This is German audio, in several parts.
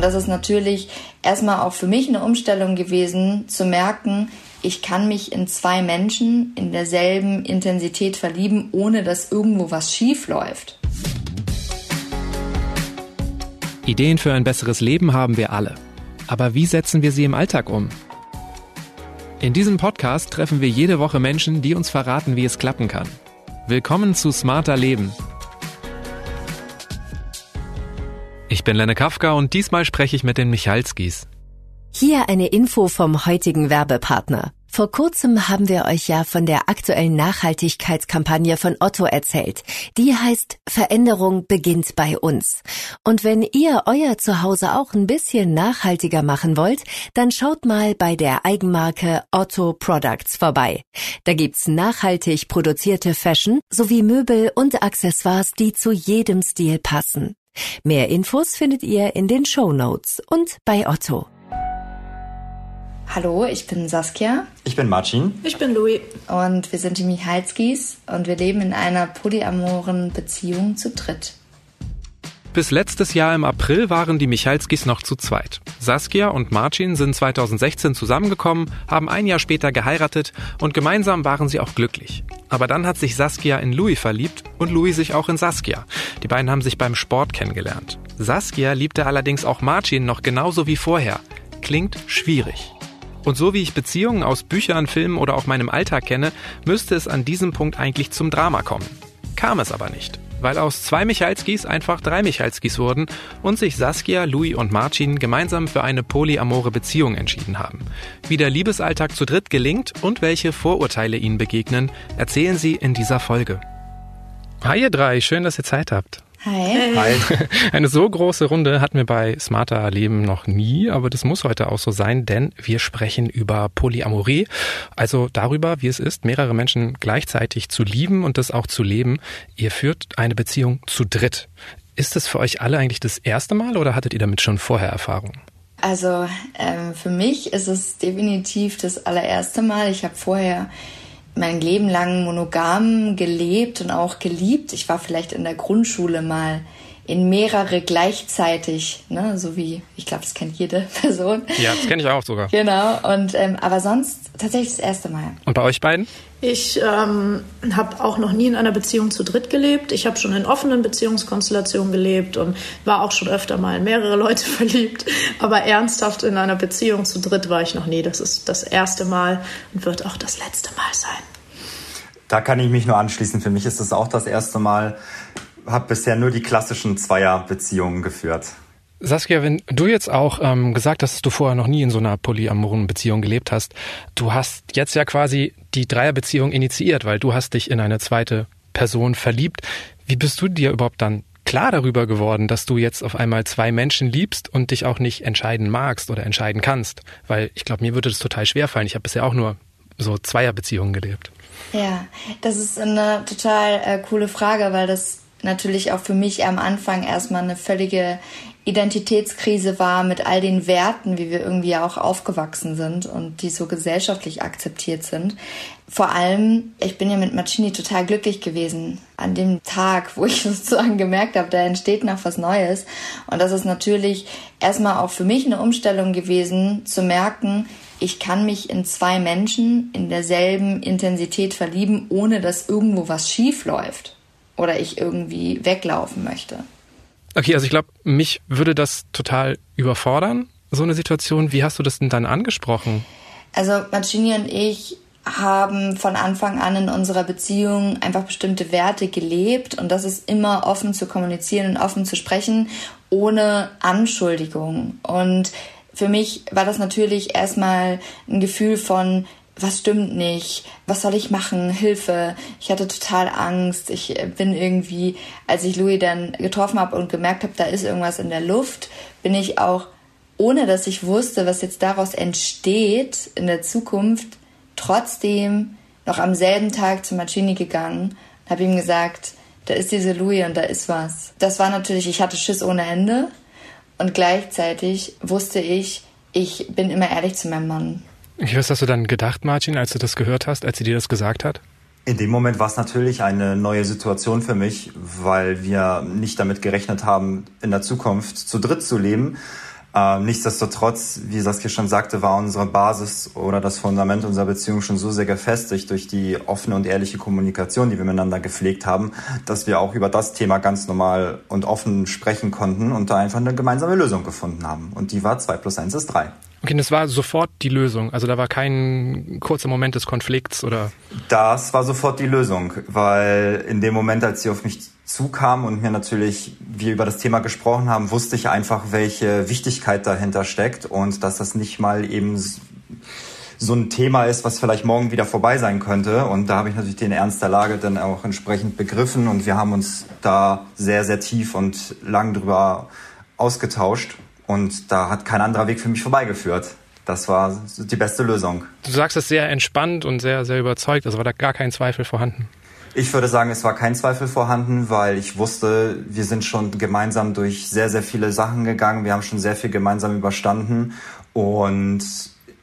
Und das ist natürlich erstmal auch für mich eine Umstellung gewesen, zu merken, ich kann mich in zwei Menschen in derselben Intensität verlieben, ohne dass irgendwo was schief läuft. Ideen für ein besseres Leben haben wir alle. Aber wie setzen wir sie im Alltag um? In diesem Podcast treffen wir jede Woche Menschen, die uns verraten, wie es klappen kann. Willkommen zu Smarter Leben. Ich bin Lenne Kafka und diesmal spreche ich mit den Michalskis. Hier eine Info vom heutigen Werbepartner. Vor kurzem haben wir euch ja von der aktuellen Nachhaltigkeitskampagne von Otto erzählt. Die heißt Veränderung beginnt bei uns. Und wenn ihr euer Zuhause auch ein bisschen nachhaltiger machen wollt, dann schaut mal bei der Eigenmarke Otto Products vorbei. Da gibt's nachhaltig produzierte Fashion sowie Möbel und Accessoires, die zu jedem Stil passen. Mehr Infos findet ihr in den Show Notes und bei Otto. Hallo, ich bin Saskia. Ich bin Marcin. Ich bin Louis. Und wir sind die Michalskis und wir leben in einer polyamoren Beziehung zu dritt. Bis letztes Jahr im April waren die Michalskis noch zu zweit. Saskia und Marcin sind 2016 zusammengekommen, haben ein Jahr später geheiratet und gemeinsam waren sie auch glücklich. Aber dann hat sich Saskia in Louis verliebt und Louis sich auch in Saskia. Die beiden haben sich beim Sport kennengelernt. Saskia liebte allerdings auch Marcin noch genauso wie vorher. Klingt schwierig. Und so wie ich Beziehungen aus Büchern, Filmen oder auch meinem Alltag kenne, müsste es an diesem Punkt eigentlich zum Drama kommen. Kam es aber nicht, weil aus zwei Michalskis einfach drei Michalskis wurden und sich Saskia, Louis und Marcin gemeinsam für eine polyamore Beziehung entschieden haben. Wie der Liebesalltag zu dritt gelingt und welche Vorurteile ihnen begegnen, erzählen sie in dieser Folge. Hi ihr drei, schön, dass ihr Zeit habt. Hi. Hi. Eine so große Runde hatten wir bei Smarter Leben noch nie, aber das muss heute auch so sein, denn wir sprechen über Polyamorie, also darüber, wie es ist, mehrere Menschen gleichzeitig zu lieben und das auch zu leben. Ihr führt eine Beziehung zu dritt. Ist es für euch alle eigentlich das erste Mal oder hattet ihr damit schon vorher Erfahrung? Also ähm, für mich ist es definitiv das allererste Mal. Ich habe vorher mein Leben lang monogam gelebt und auch geliebt. Ich war vielleicht in der Grundschule mal in mehrere gleichzeitig, ne, so wie ich glaube, das kennt jede Person. Ja, das kenne ich auch sogar. Genau. Und ähm, aber sonst tatsächlich das erste Mal. Und bei euch beiden? Ich ähm, habe auch noch nie in einer Beziehung zu dritt gelebt. Ich habe schon in offenen Beziehungskonstellationen gelebt und war auch schon öfter mal in mehrere Leute verliebt. Aber ernsthaft in einer Beziehung zu dritt war ich noch nie. Das ist das erste Mal und wird auch das letzte Mal sein. Da kann ich mich nur anschließen. Für mich ist es auch das erste Mal. Habe bisher nur die klassischen Zweierbeziehungen geführt. Saskia, wenn du jetzt auch ähm, gesagt hast, dass du vorher noch nie in so einer polyamoren Beziehung gelebt hast, du hast jetzt ja quasi die Dreierbeziehung initiiert, weil du hast dich in eine zweite Person verliebt. Wie bist du dir überhaupt dann klar darüber geworden, dass du jetzt auf einmal zwei Menschen liebst und dich auch nicht entscheiden magst oder entscheiden kannst? Weil ich glaube, mir würde das total schwer fallen. Ich habe bisher auch nur so Zweierbeziehungen gelebt. Ja, das ist eine total äh, coole Frage, weil das natürlich auch für mich am Anfang erstmal eine völlige Identitätskrise war mit all den Werten, wie wir irgendwie auch aufgewachsen sind und die so gesellschaftlich akzeptiert sind. Vor allem, ich bin ja mit Machini total glücklich gewesen an dem Tag, wo ich sozusagen gemerkt habe, da entsteht noch was Neues. Und das ist natürlich erstmal auch für mich eine Umstellung gewesen, zu merken, ich kann mich in zwei Menschen in derselben Intensität verlieben, ohne dass irgendwo was schief läuft oder ich irgendwie weglaufen möchte. Okay, also ich glaube, mich würde das total überfordern, so eine Situation. Wie hast du das denn dann angesprochen? Also Marcini und ich haben von Anfang an in unserer Beziehung einfach bestimmte Werte gelebt und das ist immer offen zu kommunizieren und offen zu sprechen, ohne Anschuldigung. Und für mich war das natürlich erstmal ein Gefühl von, was stimmt nicht, was soll ich machen, Hilfe. Ich hatte total Angst. Ich bin irgendwie, als ich Louis dann getroffen habe und gemerkt habe, da ist irgendwas in der Luft, bin ich auch, ohne dass ich wusste, was jetzt daraus entsteht in der Zukunft, trotzdem noch am selben Tag zu Marcini gegangen und habe ihm gesagt, da ist diese Louis und da ist was. Das war natürlich, ich hatte Schiss ohne Ende und gleichzeitig wusste ich, ich bin immer ehrlich zu meinem Mann. Was hast du dann gedacht, Martin, als du das gehört hast, als sie dir das gesagt hat? In dem Moment war es natürlich eine neue Situation für mich, weil wir nicht damit gerechnet haben, in der Zukunft zu dritt zu leben. Äh, nichtsdestotrotz, wie Saskia schon sagte, war unsere Basis oder das Fundament unserer Beziehung schon so sehr gefestigt durch die offene und ehrliche Kommunikation, die wir miteinander gepflegt haben, dass wir auch über das Thema ganz normal und offen sprechen konnten und da einfach eine gemeinsame Lösung gefunden haben. Und die war 2 plus 1 ist 3. Okay, das war sofort die Lösung. Also da war kein kurzer Moment des Konflikts oder? Das war sofort die Lösung, weil in dem Moment, als sie auf mich zukam und mir natürlich, wir über das Thema gesprochen haben, wusste ich einfach, welche Wichtigkeit dahinter steckt und dass das nicht mal eben so ein Thema ist, was vielleicht morgen wieder vorbei sein könnte. Und da habe ich natürlich den Ernst der Lage dann auch entsprechend begriffen und wir haben uns da sehr, sehr tief und lang drüber ausgetauscht. Und da hat kein anderer Weg für mich vorbeigeführt. Das war die beste Lösung. Du sagst es sehr entspannt und sehr, sehr überzeugt. Also war da gar kein Zweifel vorhanden. Ich würde sagen, es war kein Zweifel vorhanden, weil ich wusste, wir sind schon gemeinsam durch sehr, sehr viele Sachen gegangen. Wir haben schon sehr viel gemeinsam überstanden. Und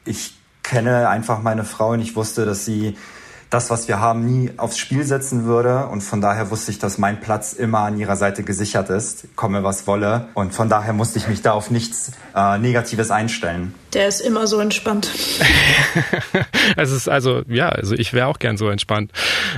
ich kenne einfach meine Frau und ich wusste, dass sie das, was wir haben, nie aufs Spiel setzen würde. Und von daher wusste ich, dass mein Platz immer an ihrer Seite gesichert ist, komme was wolle. Und von daher musste ich mich da auf nichts äh, Negatives einstellen. Der ist immer so entspannt. es ist also, ja, also ich wäre auch gern so entspannt.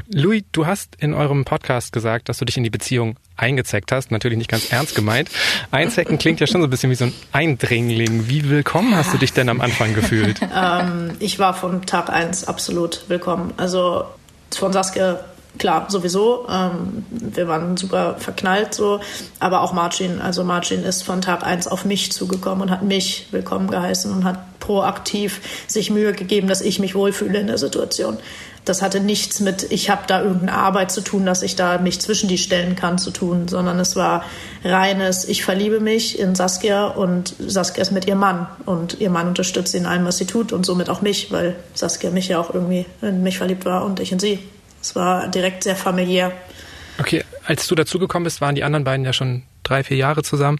Louis, du hast in eurem Podcast gesagt, dass du dich in die Beziehung eingezeckt hast. Natürlich nicht ganz ernst gemeint. Einzecken klingt ja schon so ein bisschen wie so ein Eindringling. Wie willkommen hast du dich denn am Anfang gefühlt? ähm, ich war von Tag eins absolut willkommen. Also von Saskia klar, sowieso. Ähm, wir waren super verknallt so. Aber auch Marcin. Also Marcin ist von Tag eins auf mich zugekommen und hat mich willkommen geheißen und hat proaktiv sich Mühe gegeben, dass ich mich wohlfühle in der Situation. Das hatte nichts mit, ich habe da irgendeine Arbeit zu tun, dass ich da mich zwischen die stellen kann zu tun, sondern es war reines, ich verliebe mich in Saskia und Saskia ist mit ihrem Mann und ihr Mann unterstützt sie in allem, was sie tut und somit auch mich, weil Saskia mich ja auch irgendwie in mich verliebt war und ich in sie. Es war direkt sehr familiär. Okay, als du dazugekommen bist, waren die anderen beiden ja schon drei, vier Jahre zusammen.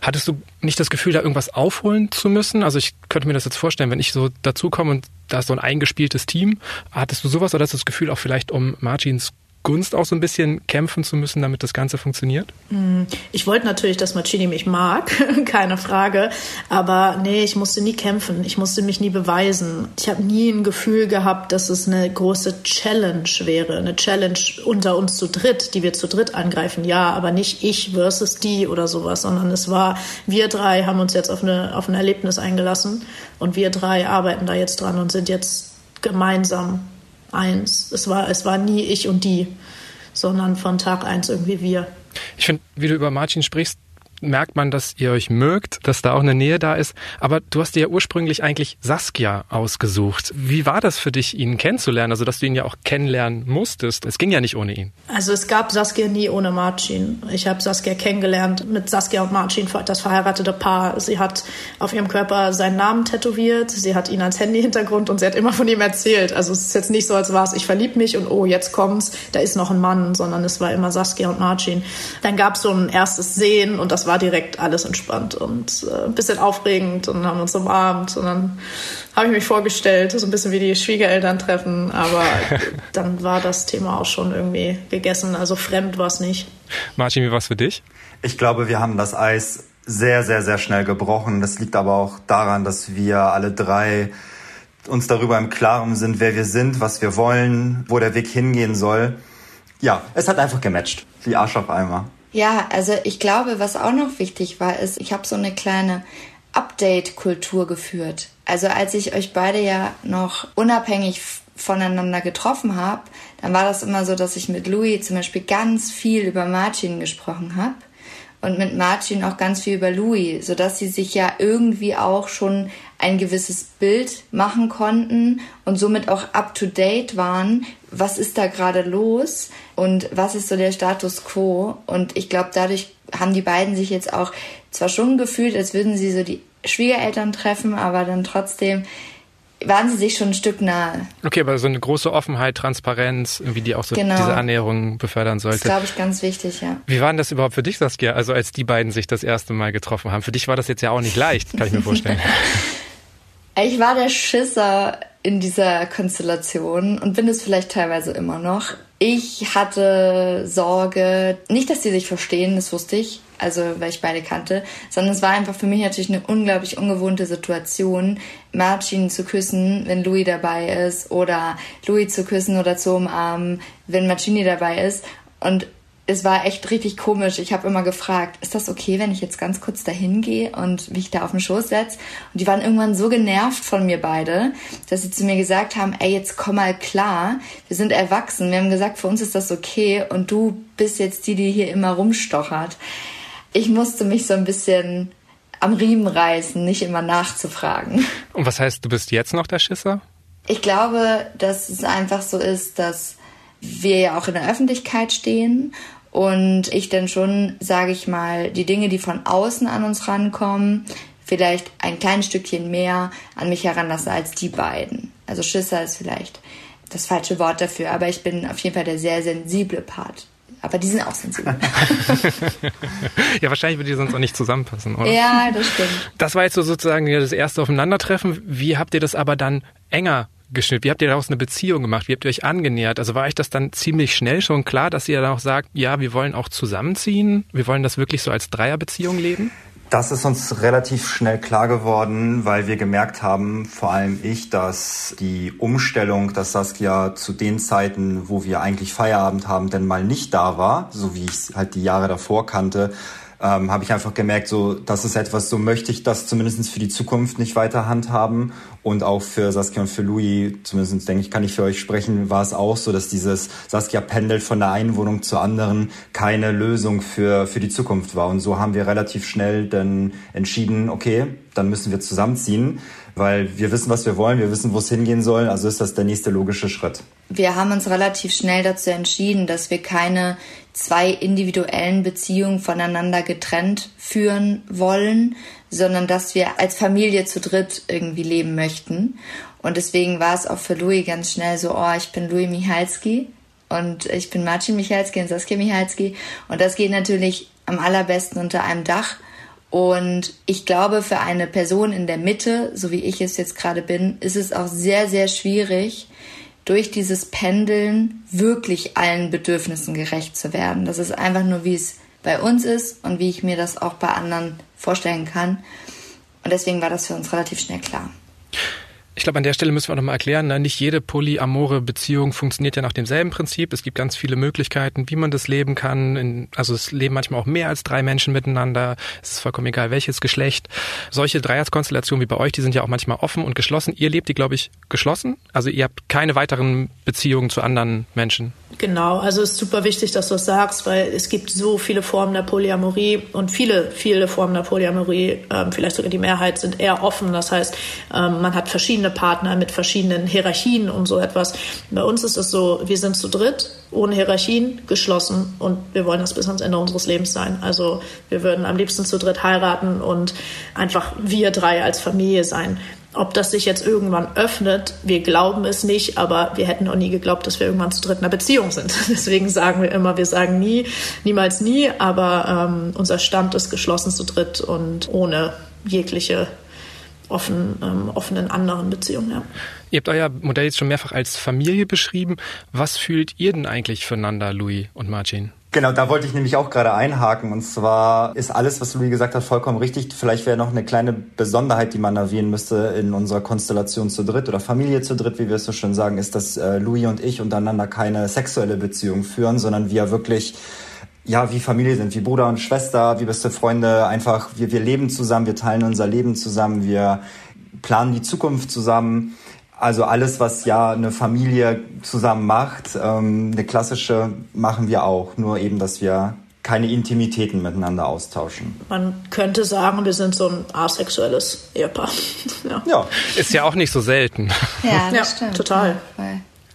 Hattest du nicht das Gefühl, da irgendwas aufholen zu müssen? Also ich könnte mir das jetzt vorstellen, wenn ich so dazukomme und da ist so ein eingespieltes Team. Hattest du sowas oder hast du das Gefühl auch vielleicht um Martins Gunst auch so ein bisschen kämpfen zu müssen, damit das Ganze funktioniert? Mm, ich wollte natürlich, dass Macini mich mag, keine Frage. Aber nee, ich musste nie kämpfen. Ich musste mich nie beweisen. Ich habe nie ein Gefühl gehabt, dass es eine große Challenge wäre. Eine Challenge unter uns zu dritt, die wir zu dritt angreifen. Ja, aber nicht ich versus die oder sowas, sondern es war, wir drei haben uns jetzt auf, eine, auf ein Erlebnis eingelassen und wir drei arbeiten da jetzt dran und sind jetzt gemeinsam eins. Es war, es war nie ich und die, sondern von Tag eins irgendwie wir. Ich finde, wie du über Martin sprichst, merkt man, dass ihr euch mögt, dass da auch eine Nähe da ist. Aber du hast dir ja ursprünglich eigentlich Saskia ausgesucht. Wie war das für dich, ihn kennenzulernen? Also, dass du ihn ja auch kennenlernen musstest. Es ging ja nicht ohne ihn. Also, es gab Saskia nie ohne Marcin. Ich habe Saskia kennengelernt mit Saskia und Marcin, das verheiratete Paar. Sie hat auf ihrem Körper seinen Namen tätowiert. Sie hat ihn als Handy-Hintergrund und sie hat immer von ihm erzählt. Also, es ist jetzt nicht so, als war es, ich verlieb mich und oh, jetzt kommt's, da ist noch ein Mann, sondern es war immer Saskia und Marcin. Dann gab es so ein erstes Sehen und das war direkt alles entspannt und äh, ein bisschen aufregend und haben uns umarmt und dann habe ich mich vorgestellt, so ein bisschen wie die Schwiegereltern treffen, aber dann war das Thema auch schon irgendwie gegessen, also fremd war es nicht. Martin, wie war es für dich? Ich glaube, wir haben das Eis sehr, sehr, sehr schnell gebrochen. Das liegt aber auch daran, dass wir alle drei uns darüber im Klaren sind, wer wir sind, was wir wollen, wo der Weg hingehen soll. Ja, es hat einfach gematcht. Wie Arsch auf Eimer. Ja, also ich glaube, was auch noch wichtig war, ist, ich habe so eine kleine Update-Kultur geführt. Also als ich euch beide ja noch unabhängig voneinander getroffen habe, dann war das immer so, dass ich mit Louis zum Beispiel ganz viel über Martin gesprochen habe und mit Martin auch ganz viel über Louis, sodass sie sich ja irgendwie auch schon ein gewisses Bild machen konnten und somit auch up-to-date waren, was ist da gerade los und was ist so der Status quo. Und ich glaube, dadurch haben die beiden sich jetzt auch zwar schon gefühlt, als würden sie so die Schwiegereltern treffen, aber dann trotzdem waren sie sich schon ein Stück nahe. Okay, aber so eine große Offenheit, Transparenz, wie die auch so genau. diese Annäherung befördern sollte. Das ist, glaube ich, ganz wichtig, ja. Wie war denn das überhaupt für dich, Saskia, also als die beiden sich das erste Mal getroffen haben? Für dich war das jetzt ja auch nicht leicht, kann ich mir vorstellen. Ich war der Schisser in dieser Konstellation und bin es vielleicht teilweise immer noch. Ich hatte Sorge, nicht, dass sie sich verstehen, das wusste ich, also weil ich beide kannte, sondern es war einfach für mich natürlich eine unglaublich ungewohnte Situation, Marcin zu küssen, wenn Louis dabei ist, oder Louis zu küssen oder zu umarmen, wenn Marcini dabei ist. Und es war echt richtig komisch. Ich habe immer gefragt, ist das okay, wenn ich jetzt ganz kurz dahin gehe und mich da auf den Schoß setze? Und die waren irgendwann so genervt von mir beide, dass sie zu mir gesagt haben, ey, jetzt komm mal klar, wir sind erwachsen. Wir haben gesagt, für uns ist das okay und du bist jetzt die, die hier immer rumstochert. Ich musste mich so ein bisschen am Riemen reißen, nicht immer nachzufragen. Und was heißt, du bist jetzt noch der Schisser? Ich glaube, dass es einfach so ist, dass wir ja auch in der Öffentlichkeit stehen und ich dann schon, sage ich mal, die Dinge, die von außen an uns rankommen, vielleicht ein kleines Stückchen mehr an mich heranlasse als die beiden. Also Schisser ist vielleicht das falsche Wort dafür, aber ich bin auf jeden Fall der sehr sensible Part. Aber die sind auch sensibel. ja, wahrscheinlich würde die sonst auch nicht zusammenpassen, oder? Ja, das stimmt. Das war jetzt so sozusagen das erste Aufeinandertreffen. Wie habt ihr das aber dann enger geschnitten? Wie habt ihr daraus eine Beziehung gemacht? Wie habt ihr euch angenähert? Also war euch das dann ziemlich schnell schon klar, dass ihr dann auch sagt, ja, wir wollen auch zusammenziehen? Wir wollen das wirklich so als Dreierbeziehung leben? Das ist uns relativ schnell klar geworden, weil wir gemerkt haben, vor allem ich, dass die Umstellung, dass Saskia zu den Zeiten, wo wir eigentlich Feierabend haben, denn mal nicht da war, so wie ich es halt die Jahre davor kannte, ähm, habe ich einfach gemerkt, so das ist etwas, so möchte ich das zumindest für die Zukunft nicht weiter handhaben. Und auch für Saskia und für Louis, zumindest denke ich, kann ich für euch sprechen, war es auch so, dass dieses Saskia pendelt von der einen Wohnung zur anderen keine Lösung für, für die Zukunft war. Und so haben wir relativ schnell dann entschieden, okay, dann müssen wir zusammenziehen weil wir wissen, was wir wollen, wir wissen, wo es hingehen soll, also ist das der nächste logische Schritt. Wir haben uns relativ schnell dazu entschieden, dass wir keine zwei individuellen Beziehungen voneinander getrennt führen wollen, sondern dass wir als Familie zu dritt irgendwie leben möchten. Und deswegen war es auch für Louis ganz schnell so, oh, ich bin Louis Michalski und ich bin Marcin Michalski und Saskia Michalski. Und das geht natürlich am allerbesten unter einem Dach. Und ich glaube, für eine Person in der Mitte, so wie ich es jetzt gerade bin, ist es auch sehr, sehr schwierig, durch dieses Pendeln wirklich allen Bedürfnissen gerecht zu werden. Das ist einfach nur, wie es bei uns ist und wie ich mir das auch bei anderen vorstellen kann. Und deswegen war das für uns relativ schnell klar. Ich glaube, an der Stelle müssen wir nochmal erklären, ne? nicht jede polyamore Beziehung funktioniert ja nach demselben Prinzip. Es gibt ganz viele Möglichkeiten, wie man das leben kann. In, also es leben manchmal auch mehr als drei Menschen miteinander. Es ist vollkommen egal, welches Geschlecht. Solche Dreierskonstellationen wie bei euch, die sind ja auch manchmal offen und geschlossen. Ihr lebt die, glaube ich, geschlossen. Also ihr habt keine weiteren Beziehungen zu anderen Menschen. Genau, also es ist super wichtig, dass du das sagst, weil es gibt so viele Formen der Polyamorie und viele, viele Formen der Polyamorie, ähm, vielleicht sogar die Mehrheit, sind eher offen. Das heißt, ähm, man hat verschiedene Partner mit verschiedenen Hierarchien und so etwas. Bei uns ist es so, wir sind zu dritt, ohne Hierarchien, geschlossen und wir wollen das bis ans Ende unseres Lebens sein. Also wir würden am liebsten zu dritt heiraten und einfach wir drei als Familie sein. Ob das sich jetzt irgendwann öffnet, wir glauben es nicht, aber wir hätten auch nie geglaubt, dass wir irgendwann zu dritt in einer Beziehung sind. Deswegen sagen wir immer, wir sagen nie, niemals nie, aber ähm, unser Stand ist geschlossen zu dritt und ohne jegliche offen, ähm, offenen anderen Beziehungen. Ja. Ihr habt euer Modell jetzt schon mehrfach als Familie beschrieben. Was fühlt ihr denn eigentlich füreinander, Louis und Martin? Genau, da wollte ich nämlich auch gerade einhaken. Und zwar ist alles, was Louis gesagt hat, vollkommen richtig. Vielleicht wäre noch eine kleine Besonderheit, die man erwähnen müsste in unserer Konstellation zu dritt oder Familie zu dritt, wie wir es so schön sagen, ist, dass äh, Louis und ich untereinander keine sexuelle Beziehung führen, sondern wir wirklich ja, wie Familie sind, wie Bruder und Schwester, wie beste Freunde, einfach, wir, wir leben zusammen, wir teilen unser Leben zusammen, wir planen die Zukunft zusammen. Also alles, was ja eine Familie zusammen macht, ähm, eine klassische machen wir auch, nur eben, dass wir keine Intimitäten miteinander austauschen. Man könnte sagen, wir sind so ein asexuelles Ehepaar. ja. ja. Ist ja auch nicht so selten. Ja, das ja, stimmt. Total.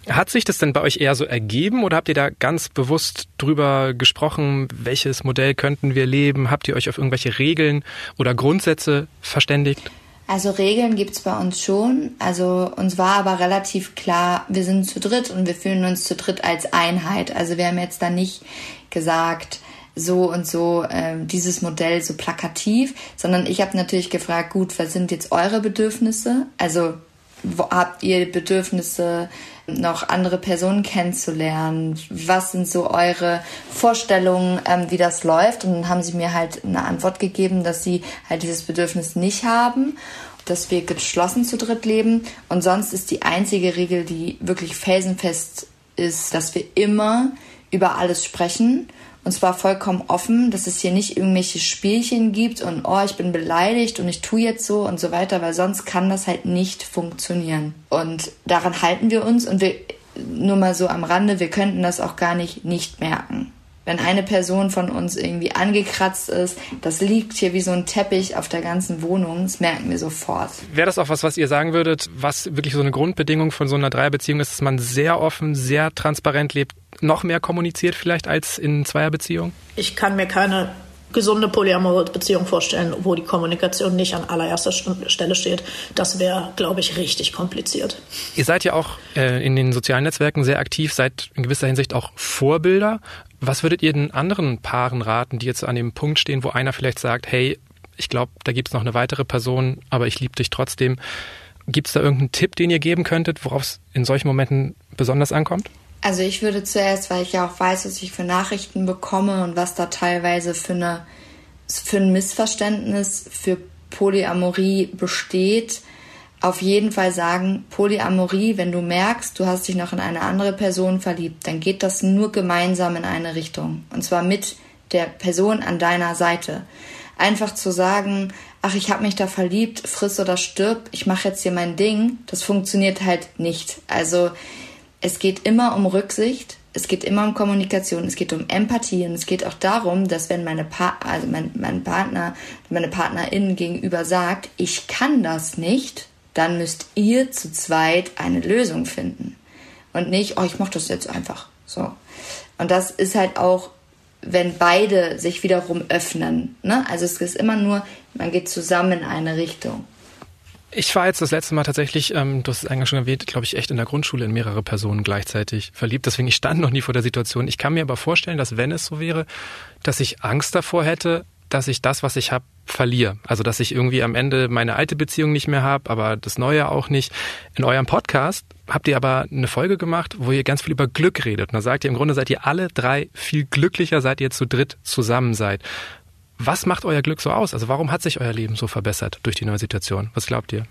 Hat sich das denn bei euch eher so ergeben oder habt ihr da ganz bewusst drüber gesprochen, welches Modell könnten wir leben? Habt ihr euch auf irgendwelche Regeln oder Grundsätze verständigt? Also Regeln gibt's bei uns schon. Also uns war aber relativ klar, wir sind zu dritt und wir fühlen uns zu dritt als Einheit. Also wir haben jetzt da nicht gesagt, so und so äh, dieses Modell so plakativ, sondern ich habe natürlich gefragt, gut, was sind jetzt eure Bedürfnisse? Also habt ihr Bedürfnisse noch andere Personen kennenzulernen. Was sind so eure Vorstellungen, ähm, wie das läuft? Und dann haben sie mir halt eine Antwort gegeben, dass sie halt dieses Bedürfnis nicht haben dass wir geschlossen zu dritt leben. Und sonst ist die einzige Regel, die wirklich felsenfest ist, dass wir immer über alles sprechen. Und zwar vollkommen offen, dass es hier nicht irgendwelche Spielchen gibt und oh, ich bin beleidigt und ich tue jetzt so und so weiter, weil sonst kann das halt nicht funktionieren. Und daran halten wir uns und wir, nur mal so am Rande, wir könnten das auch gar nicht nicht merken wenn eine Person von uns irgendwie angekratzt ist, das liegt hier wie so ein Teppich auf der ganzen Wohnung, das merken wir sofort. Wäre das auch was, was ihr sagen würdet, was wirklich so eine Grundbedingung von so einer Dreierbeziehung ist, dass man sehr offen, sehr transparent lebt, noch mehr kommuniziert vielleicht als in Zweierbeziehungen? Ich kann mir keine gesunde polyamore Beziehung vorstellen, wo die Kommunikation nicht an allererster Stelle steht. Das wäre, glaube ich, richtig kompliziert. Ihr seid ja auch äh, in den sozialen Netzwerken sehr aktiv, seid in gewisser Hinsicht auch Vorbilder. Was würdet ihr den anderen Paaren raten, die jetzt an dem Punkt stehen, wo einer vielleicht sagt, hey, ich glaube, da gibt es noch eine weitere Person, aber ich liebe dich trotzdem. Gibt es da irgendeinen Tipp, den ihr geben könntet, worauf es in solchen Momenten besonders ankommt? Also ich würde zuerst, weil ich ja auch weiß, was ich für Nachrichten bekomme und was da teilweise für, eine, für ein Missverständnis für Polyamorie besteht, auf jeden Fall sagen, Polyamorie, wenn du merkst, du hast dich noch in eine andere Person verliebt, dann geht das nur gemeinsam in eine Richtung. Und zwar mit der Person an deiner Seite. Einfach zu sagen, ach, ich habe mich da verliebt, friss oder stirb, ich mache jetzt hier mein Ding, das funktioniert halt nicht. Also es geht immer um Rücksicht, es geht immer um Kommunikation, es geht um Empathie und es geht auch darum, dass wenn meine pa also mein, mein Partner, meine Partnerin gegenüber sagt, ich kann das nicht, dann müsst ihr zu zweit eine Lösung finden. Und nicht, oh, ich mach das jetzt einfach. So. Und das ist halt auch, wenn beide sich wiederum öffnen. Ne? Also es ist immer nur, man geht zusammen in eine Richtung. Ich war jetzt das letzte Mal tatsächlich, ähm, du hast es eingangs schon erwähnt, glaube ich, echt in der Grundschule in mehrere Personen gleichzeitig verliebt. Deswegen, ich stand noch nie vor der Situation. Ich kann mir aber vorstellen, dass wenn es so wäre, dass ich Angst davor hätte, dass ich das, was ich habe, verliere. Also dass ich irgendwie am Ende meine alte Beziehung nicht mehr habe, aber das Neue auch nicht. In eurem Podcast habt ihr aber eine Folge gemacht, wo ihr ganz viel über Glück redet. Und da sagt ihr, im Grunde seid ihr alle drei viel glücklicher, seit ihr zu dritt zusammen seid. Was macht euer Glück so aus? Also warum hat sich euer Leben so verbessert durch die neue Situation? Was glaubt ihr?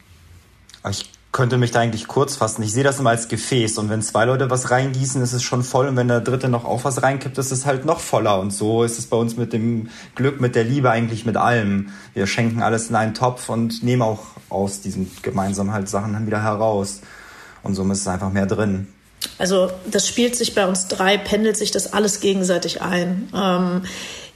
Ich könnte mich da eigentlich kurz fassen. Ich sehe das immer als Gefäß und wenn zwei Leute was reingießen, ist es schon voll und wenn der dritte noch auch was reinkippt, ist es halt noch voller und so ist es bei uns mit dem Glück, mit der Liebe eigentlich mit allem. Wir schenken alles in einen Topf und nehmen auch aus diesen gemeinsamen halt Sachen dann wieder heraus und somit ist es einfach mehr drin. Also das spielt sich bei uns drei, pendelt sich das alles gegenseitig ein. Ähm,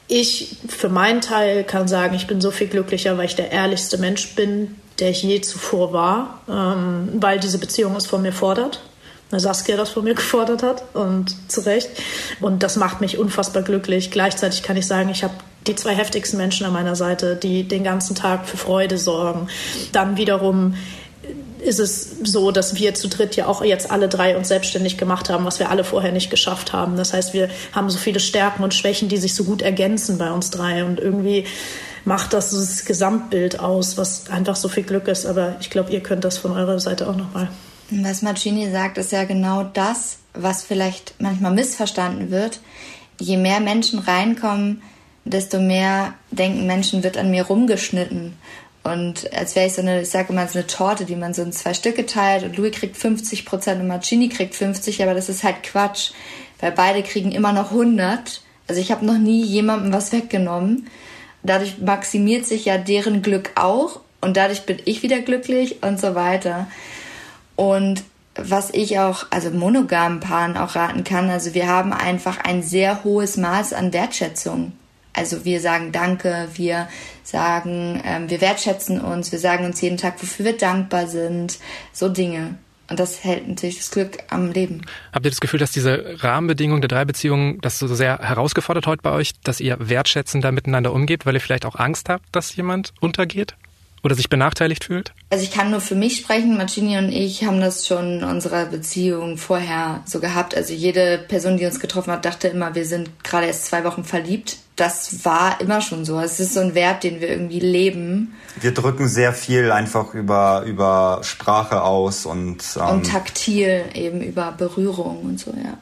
ich für meinen Teil kann sagen, ich bin so viel glücklicher, weil ich der ehrlichste Mensch bin, der ich je zuvor war, ähm, weil diese Beziehung es von mir fordert. Weil Saskia das von mir gefordert hat und zu Recht. Und das macht mich unfassbar glücklich. Gleichzeitig kann ich sagen, ich habe die zwei heftigsten Menschen an meiner Seite, die den ganzen Tag für Freude sorgen. Dann wiederum ist es so, dass wir zu dritt ja auch jetzt alle drei uns selbstständig gemacht haben, was wir alle vorher nicht geschafft haben. Das heißt, wir haben so viele Stärken und Schwächen, die sich so gut ergänzen bei uns drei. Und irgendwie macht das das Gesamtbild aus, was einfach so viel Glück ist. Aber ich glaube, ihr könnt das von eurer Seite auch nochmal. Was Marcini sagt, ist ja genau das, was vielleicht manchmal missverstanden wird. Je mehr Menschen reinkommen, desto mehr denken Menschen, wird an mir rumgeschnitten. Und als wäre ich so eine, ich sage immer, so eine Torte, die man so in zwei Stücke teilt und Louis kriegt 50 Prozent und Marcini kriegt 50, aber das ist halt Quatsch, weil beide kriegen immer noch 100. Also ich habe noch nie jemandem was weggenommen. Dadurch maximiert sich ja deren Glück auch und dadurch bin ich wieder glücklich und so weiter. Und was ich auch, also monogamen Paaren auch raten kann, also wir haben einfach ein sehr hohes Maß an Wertschätzung. Also wir sagen Danke, wir sagen, ähm, wir wertschätzen uns, wir sagen uns jeden Tag, wofür wir dankbar sind, so Dinge. Und das hält natürlich das Glück am Leben. Habt ihr das Gefühl, dass diese Rahmenbedingungen der drei Beziehungen das so sehr herausgefordert heute bei euch, dass ihr wertschätzender miteinander umgeht, weil ihr vielleicht auch Angst habt, dass jemand untergeht? Oder sich benachteiligt fühlt? Also ich kann nur für mich sprechen. Marcini und ich haben das schon in unserer Beziehung vorher so gehabt. Also jede Person, die uns getroffen hat, dachte immer, wir sind gerade erst zwei Wochen verliebt. das war immer schon so. Es ist so ein Wert, den wir irgendwie leben. Wir drücken sehr viel einfach über, über Sprache aus und. Ähm und taktil eben über Berührung und so, ja.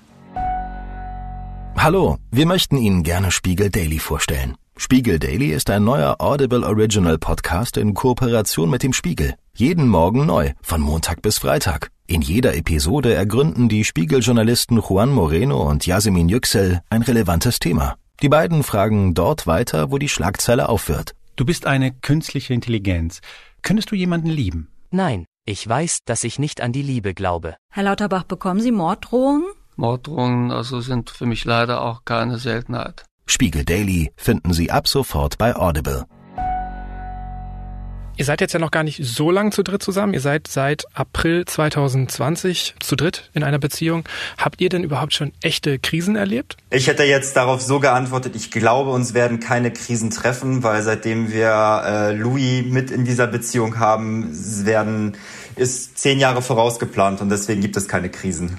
Hallo, wir möchten Ihnen gerne Spiegel Daily vorstellen. Spiegel Daily ist ein neuer Audible Original Podcast in Kooperation mit dem Spiegel. Jeden Morgen neu, von Montag bis Freitag. In jeder Episode ergründen die Spiegeljournalisten Juan Moreno und Yasemin Yüksel ein relevantes Thema. Die beiden fragen dort weiter, wo die Schlagzeile aufhört. Du bist eine künstliche Intelligenz. Könntest du jemanden lieben? Nein, ich weiß, dass ich nicht an die Liebe glaube. Herr Lauterbach, bekommen Sie Morddrohungen? Morddrohungen also sind für mich leider auch keine Seltenheit. Spiegel Daily finden Sie ab sofort bei Audible. Ihr seid jetzt ja noch gar nicht so lang zu dritt zusammen. Ihr seid seit April 2020 zu dritt in einer Beziehung. Habt ihr denn überhaupt schon echte Krisen erlebt? Ich hätte jetzt darauf so geantwortet, ich glaube, uns werden keine Krisen treffen, weil seitdem wir äh, Louis mit in dieser Beziehung haben, werden ist zehn Jahre vorausgeplant und deswegen gibt es keine Krisen.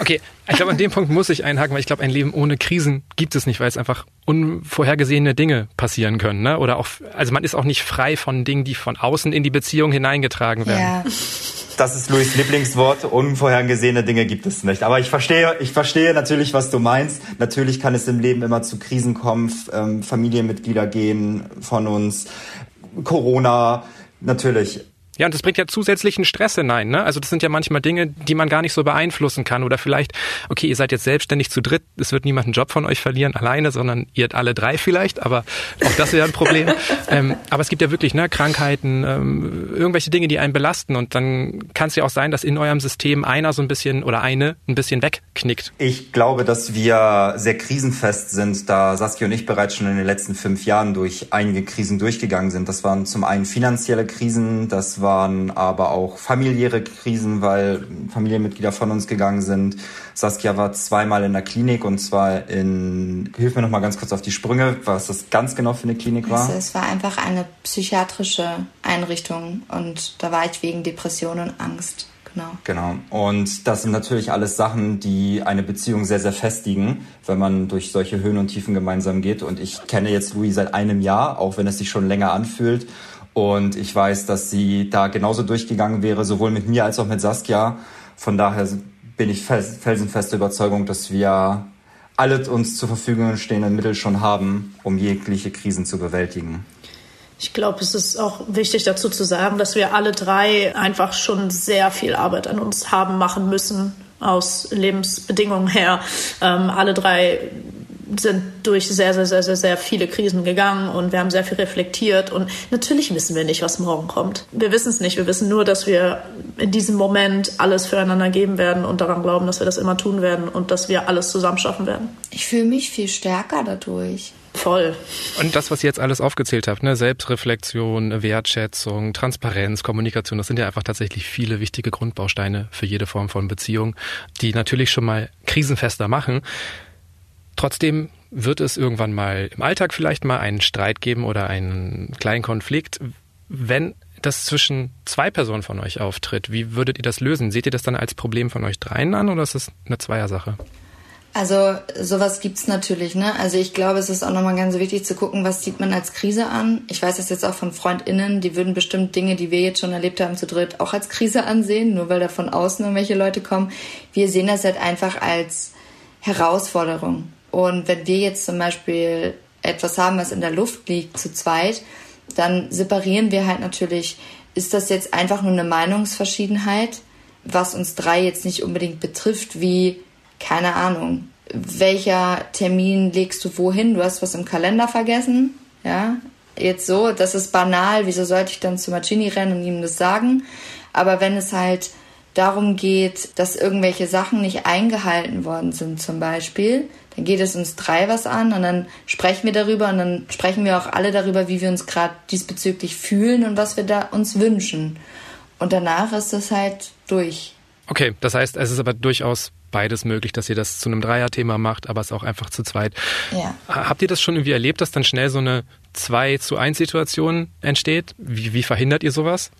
Okay, ich glaube, an dem Punkt muss ich einhaken, weil ich glaube, ein Leben ohne Krisen gibt es nicht, weil es einfach unvorhergesehene Dinge passieren können. Ne? Oder auch, also man ist auch nicht frei von Dingen, die von außen in die Beziehung hineingetragen werden. Ja. Das ist Louis Lieblingswort. Unvorhergesehene Dinge gibt es nicht. Aber ich verstehe, ich verstehe natürlich, was du meinst. Natürlich kann es im Leben immer zu Krisen kommen. Ähm, Familienmitglieder gehen von uns. Corona, natürlich. Ja, und das bringt ja zusätzlichen Stress hinein. Ne? Also das sind ja manchmal Dinge, die man gar nicht so beeinflussen kann. Oder vielleicht, okay, ihr seid jetzt selbstständig zu dritt, es wird niemand einen Job von euch verlieren alleine, sondern ihr alle drei vielleicht, aber auch das wäre ein Problem. ähm, aber es gibt ja wirklich ne, Krankheiten, ähm, irgendwelche Dinge, die einen belasten. Und dann kann es ja auch sein, dass in eurem System einer so ein bisschen oder eine ein bisschen wegknickt. Ich glaube, dass wir sehr krisenfest sind, da Saskia und ich bereits schon in den letzten fünf Jahren durch einige Krisen durchgegangen sind. Das waren zum einen finanzielle Krisen, das waren aber auch familiäre Krisen, weil Familienmitglieder von uns gegangen sind. Saskia war zweimal in der Klinik und zwar in, hilf mir noch mal ganz kurz auf die Sprünge, was das ganz genau für eine Klinik war. Also es war einfach eine psychiatrische Einrichtung und da war ich wegen Depression und Angst. Genau. Genau. Und das sind natürlich alles Sachen, die eine Beziehung sehr, sehr festigen, wenn man durch solche Höhen und Tiefen gemeinsam geht. Und ich kenne jetzt Louis seit einem Jahr, auch wenn es sich schon länger anfühlt. Und ich weiß, dass sie da genauso durchgegangen wäre, sowohl mit mir als auch mit Saskia. Von daher bin ich felsenfeste Überzeugung, dass wir alle uns zur Verfügung stehenden Mittel schon haben, um jegliche Krisen zu bewältigen. Ich glaube, es ist auch wichtig dazu zu sagen, dass wir alle drei einfach schon sehr viel Arbeit an uns haben machen müssen aus Lebensbedingungen her. Ähm, alle drei sind durch sehr, sehr, sehr, sehr, sehr viele Krisen gegangen und wir haben sehr viel reflektiert und natürlich wissen wir nicht, was morgen kommt. Wir wissen es nicht. Wir wissen nur, dass wir in diesem Moment alles füreinander geben werden und daran glauben, dass wir das immer tun werden und dass wir alles zusammen schaffen werden. Ich fühle mich viel stärker dadurch. Voll. Und das, was ihr jetzt alles aufgezählt habt, ne, Selbstreflexion, Wertschätzung, Transparenz, Kommunikation, das sind ja einfach tatsächlich viele wichtige Grundbausteine für jede Form von Beziehung, die natürlich schon mal krisenfester machen. Trotzdem wird es irgendwann mal im Alltag vielleicht mal einen Streit geben oder einen kleinen Konflikt. Wenn das zwischen zwei Personen von euch auftritt, wie würdet ihr das lösen? Seht ihr das dann als Problem von euch dreien an oder ist das eine Zweiersache? Also sowas gibt's natürlich, ne? Also ich glaube, es ist auch nochmal ganz wichtig zu gucken, was sieht man als Krise an. Ich weiß das jetzt auch von FreundInnen, die würden bestimmt Dinge, die wir jetzt schon erlebt haben zu dritt, auch als Krise ansehen, nur weil da von außen irgendwelche Leute kommen. Wir sehen das halt einfach als Herausforderung. Und wenn wir jetzt zum Beispiel etwas haben, was in der Luft liegt, zu zweit, dann separieren wir halt natürlich, ist das jetzt einfach nur eine Meinungsverschiedenheit, was uns drei jetzt nicht unbedingt betrifft, wie, keine Ahnung, welcher Termin legst du wohin? Du hast was im Kalender vergessen, ja? Jetzt so, das ist banal, wieso sollte ich dann zu Marcini rennen und ihm das sagen? Aber wenn es halt darum geht, dass irgendwelche Sachen nicht eingehalten worden sind zum Beispiel, dann geht es uns drei was an und dann sprechen wir darüber und dann sprechen wir auch alle darüber, wie wir uns gerade diesbezüglich fühlen und was wir da uns wünschen. Und danach ist es halt durch. Okay, das heißt, es ist aber durchaus beides möglich, dass ihr das zu einem Dreierthema macht, aber es auch einfach zu zweit. Ja. Habt ihr das schon irgendwie erlebt, dass dann schnell so eine 2 zu 1 Situation entsteht? Wie, wie verhindert ihr sowas?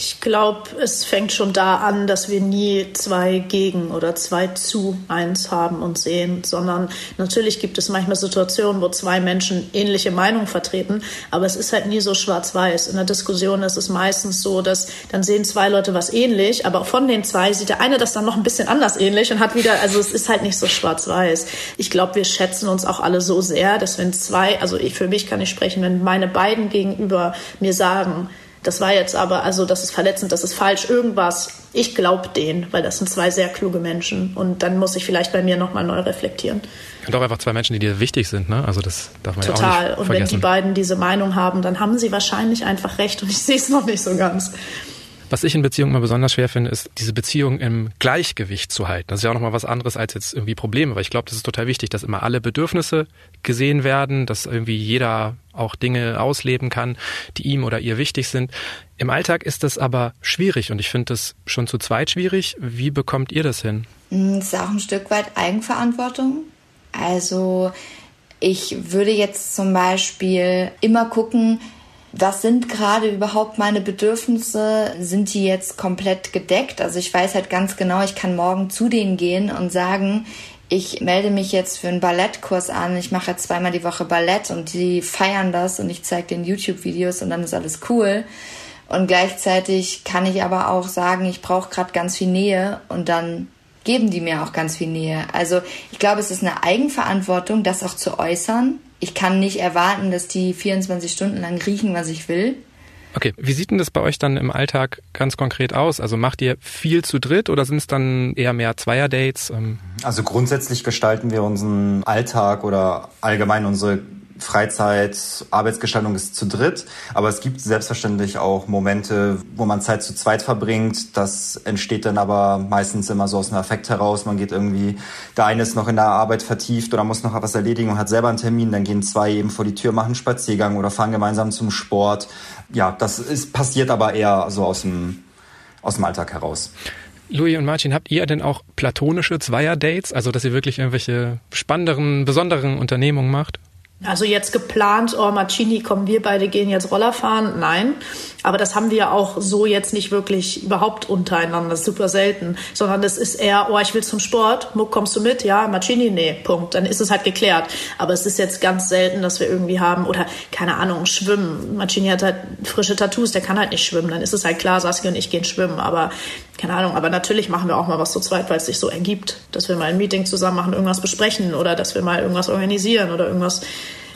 Ich glaube, es fängt schon da an, dass wir nie zwei gegen oder zwei zu eins haben und sehen, sondern natürlich gibt es manchmal Situationen, wo zwei Menschen ähnliche Meinungen vertreten, aber es ist halt nie so schwarz-weiß. In der Diskussion ist es meistens so, dass dann sehen zwei Leute was ähnlich, aber von den zwei sieht der eine das dann noch ein bisschen anders ähnlich und hat wieder, also es ist halt nicht so schwarz-weiß. Ich glaube, wir schätzen uns auch alle so sehr, dass wenn zwei, also ich für mich kann ich sprechen, wenn meine beiden gegenüber mir sagen, das war jetzt aber, also das ist verletzend, das ist falsch, irgendwas. Ich glaube denen, weil das sind zwei sehr kluge Menschen. Und dann muss ich vielleicht bei mir nochmal neu reflektieren. Und auch einfach zwei Menschen, die dir wichtig sind, ne? Also das darf man Total. ja auch nicht vergessen. Und wenn die beiden diese Meinung haben, dann haben sie wahrscheinlich einfach recht und ich sehe es noch nicht so ganz. Was ich in Beziehungen immer besonders schwer finde, ist, diese Beziehung im Gleichgewicht zu halten. Das ist ja auch nochmal was anderes als jetzt irgendwie Probleme, weil ich glaube, das ist total wichtig, dass immer alle Bedürfnisse gesehen werden, dass irgendwie jeder auch Dinge ausleben kann, die ihm oder ihr wichtig sind. Im Alltag ist das aber schwierig und ich finde das schon zu zweit schwierig. Wie bekommt ihr das hin? Das ist auch ein Stück weit Eigenverantwortung. Also ich würde jetzt zum Beispiel immer gucken, was sind gerade überhaupt meine Bedürfnisse? Sind die jetzt komplett gedeckt? Also ich weiß halt ganz genau, ich kann morgen zu denen gehen und sagen, ich melde mich jetzt für einen Ballettkurs an, ich mache jetzt zweimal die Woche Ballett und die feiern das und ich zeige den YouTube-Videos und dann ist alles cool. Und gleichzeitig kann ich aber auch sagen, ich brauche gerade ganz viel Nähe und dann geben die mir auch ganz viel Nähe. Also ich glaube, es ist eine Eigenverantwortung, das auch zu äußern ich kann nicht erwarten, dass die 24 Stunden lang riechen, was ich will. Okay, wie sieht denn das bei euch dann im Alltag ganz konkret aus? Also macht ihr viel zu dritt oder sind es dann eher mehr Zweierdates? Ähm, also grundsätzlich gestalten wir unseren Alltag oder allgemein unsere Freizeit, Arbeitsgestaltung ist zu dritt, aber es gibt selbstverständlich auch Momente, wo man Zeit zu zweit verbringt. Das entsteht dann aber meistens immer so aus einem Affekt heraus. Man geht irgendwie, der eine ist noch in der Arbeit vertieft oder muss noch was erledigen und hat selber einen Termin. Dann gehen zwei eben vor die Tür, machen einen Spaziergang oder fahren gemeinsam zum Sport. Ja, das ist, passiert aber eher so aus dem, aus dem Alltag heraus. Louis und Martin, habt ihr denn auch platonische Zweierdates? Also, dass ihr wirklich irgendwelche spannenderen, besonderen Unternehmungen macht? Also jetzt geplant, oh Marcini, kommen wir beide gehen jetzt Roller fahren? Nein. Aber das haben wir auch so jetzt nicht wirklich überhaupt untereinander, das super selten. Sondern es ist eher, oh, ich will zum Sport, Muck, kommst du mit? Ja, Marcini, nee, Punkt. Dann ist es halt geklärt. Aber es ist jetzt ganz selten, dass wir irgendwie haben, oder keine Ahnung, schwimmen. Marcini hat halt frische Tattoos, der kann halt nicht schwimmen. Dann ist es halt klar, Saskia und ich gehen schwimmen. Aber keine Ahnung, aber natürlich machen wir auch mal was zu zweit, weil es sich so ergibt. Dass wir mal ein Meeting zusammen machen, irgendwas besprechen oder dass wir mal irgendwas organisieren oder irgendwas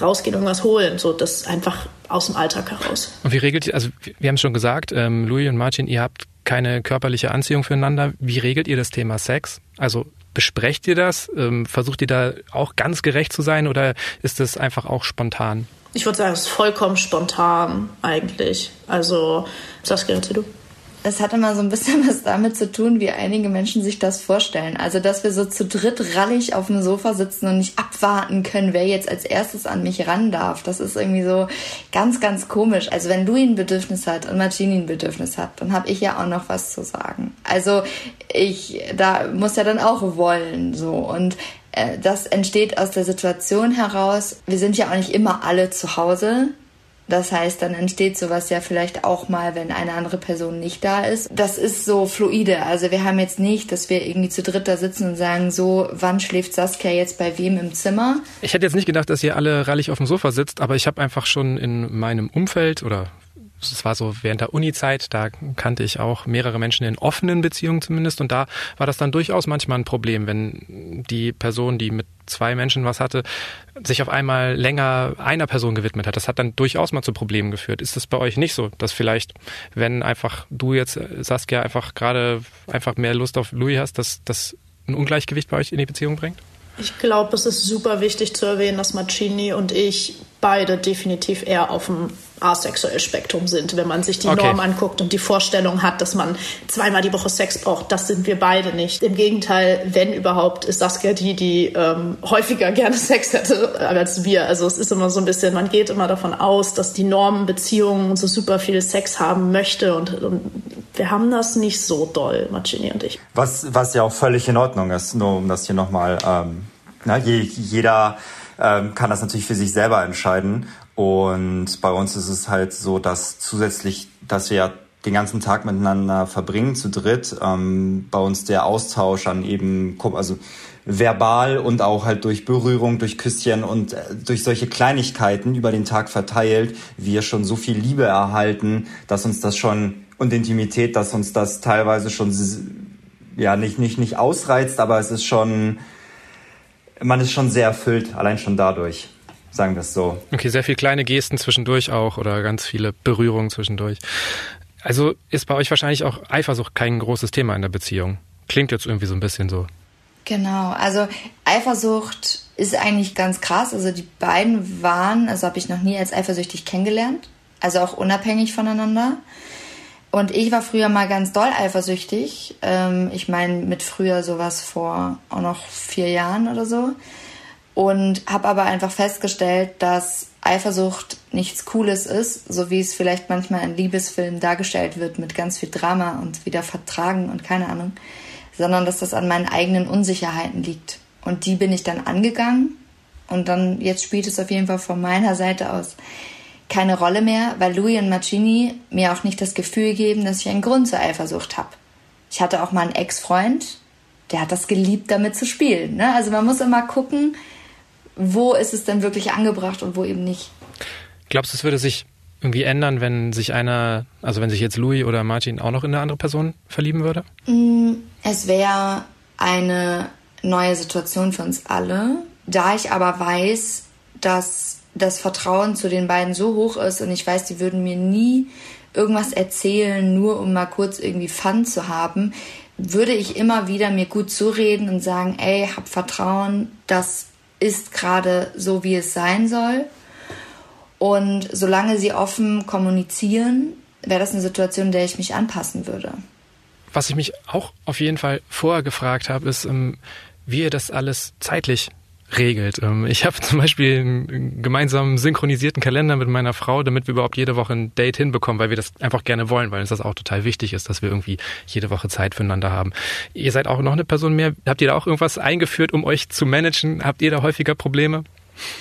rausgehen, irgendwas holen. So, das einfach aus dem Alltag heraus. Und wie regelt ihr, also wir haben es schon gesagt, ähm, Louis und Martin, ihr habt keine körperliche Anziehung füreinander. Wie regelt ihr das Thema Sex? Also besprecht ihr das? Ähm, versucht ihr da auch ganz gerecht zu sein oder ist das einfach auch spontan? Ich würde sagen, es ist vollkommen spontan eigentlich. Also, Saskia, erzähl du es hat immer so ein bisschen was damit zu tun, wie einige Menschen sich das vorstellen. Also, dass wir so zu dritt rallig auf dem Sofa sitzen und nicht abwarten können, wer jetzt als erstes an mich ran darf. Das ist irgendwie so ganz, ganz komisch. Also, wenn Louis ein Bedürfnis hat und Martini ein Bedürfnis hat, dann habe ich ja auch noch was zu sagen. Also, ich, da muss ja dann auch wollen, so. Und äh, das entsteht aus der Situation heraus. Wir sind ja auch nicht immer alle zu Hause. Das heißt, dann entsteht sowas ja vielleicht auch mal, wenn eine andere Person nicht da ist. Das ist so fluide. Also wir haben jetzt nicht, dass wir irgendwie zu dritt da sitzen und sagen, so, wann schläft Saskia jetzt bei wem im Zimmer? Ich hätte jetzt nicht gedacht, dass ihr alle rallig auf dem Sofa sitzt, aber ich habe einfach schon in meinem Umfeld oder es war so während der Uni-Zeit, da kannte ich auch mehrere Menschen in offenen Beziehungen zumindest und da war das dann durchaus manchmal ein Problem, wenn die Person, die mit zwei Menschen was hatte, sich auf einmal länger einer Person gewidmet hat. Das hat dann durchaus mal zu Problemen geführt. Ist das bei euch nicht so, dass vielleicht, wenn einfach du jetzt, Saskia, einfach gerade einfach mehr Lust auf Louis hast, dass das ein Ungleichgewicht bei euch in die Beziehung bringt? Ich glaube, es ist super wichtig zu erwähnen, dass Marcini und ich beide definitiv eher auf dem asexuellen Spektrum sind, wenn man sich die okay. Norm anguckt und die Vorstellung hat, dass man zweimal die Woche Sex braucht. Das sind wir beide nicht. Im Gegenteil, wenn überhaupt, ist Saskia die, die ähm, häufiger gerne Sex hätte als wir. Also es ist immer so ein bisschen, man geht immer davon aus, dass die Norm Beziehungen so super viel Sex haben möchte und, und wir haben das nicht so doll, Marcini und ich. Was, was ja auch völlig in Ordnung ist, nur um das hier nochmal, ähm, na, je, jeder ähm, kann das natürlich für sich selber entscheiden. Und bei uns ist es halt so, dass zusätzlich, dass wir ja den ganzen Tag miteinander verbringen zu dritt. Ähm, bei uns der Austausch an eben, also verbal und auch halt durch Berührung, durch Küsschen und äh, durch solche Kleinigkeiten über den Tag verteilt, wir schon so viel Liebe erhalten, dass uns das schon und Intimität, dass uns das teilweise schon ja nicht nicht nicht ausreizt, aber es ist schon man ist schon sehr erfüllt, allein schon dadurch sagen wir es so. Okay, sehr viele kleine Gesten zwischendurch auch oder ganz viele Berührungen zwischendurch. Also ist bei euch wahrscheinlich auch Eifersucht kein großes Thema in der Beziehung. Klingt jetzt irgendwie so ein bisschen so. Genau, also Eifersucht ist eigentlich ganz krass. Also die beiden waren, also habe ich noch nie als eifersüchtig kennengelernt, also auch unabhängig voneinander. Und ich war früher mal ganz doll eifersüchtig. Ähm, ich meine, mit früher sowas vor auch noch vier Jahren oder so. Und habe aber einfach festgestellt, dass Eifersucht nichts Cooles ist, so wie es vielleicht manchmal in Liebesfilmen dargestellt wird mit ganz viel Drama und wieder Vertragen und keine Ahnung, sondern dass das an meinen eigenen Unsicherheiten liegt. Und die bin ich dann angegangen und dann jetzt spielt es auf jeden Fall von meiner Seite aus keine Rolle mehr, weil Louis und Marcini mir auch nicht das Gefühl geben, dass ich einen Grund zur Eifersucht habe. Ich hatte auch mal einen Ex-Freund, der hat das geliebt, damit zu spielen. Ne? Also man muss immer gucken, wo ist es denn wirklich angebracht und wo eben nicht. Glaubst du, es würde sich irgendwie ändern, wenn sich einer, also wenn sich jetzt Louis oder Martin auch noch in eine andere Person verlieben würde? Mm, es wäre eine neue Situation für uns alle. Da ich aber weiß, dass das Vertrauen zu den beiden so hoch ist und ich weiß, die würden mir nie irgendwas erzählen, nur um mal kurz irgendwie Fun zu haben, würde ich immer wieder mir gut zureden und sagen, ey, hab Vertrauen, das ist gerade so, wie es sein soll. Und solange sie offen kommunizieren, wäre das eine Situation, in der ich mich anpassen würde. Was ich mich auch auf jeden Fall vorher gefragt habe, ist, ähm, wie ihr das alles zeitlich regelt. Ähm, ich habe zum Beispiel einen gemeinsamen synchronisierten Kalender mit meiner Frau, damit wir überhaupt jede Woche ein Date hinbekommen, weil wir das einfach gerne wollen, weil uns das auch total wichtig ist, dass wir irgendwie jede Woche Zeit füreinander haben. Ihr seid auch noch eine Person mehr. Habt ihr da auch irgendwas eingeführt, um euch zu managen? Habt ihr da häufiger Probleme?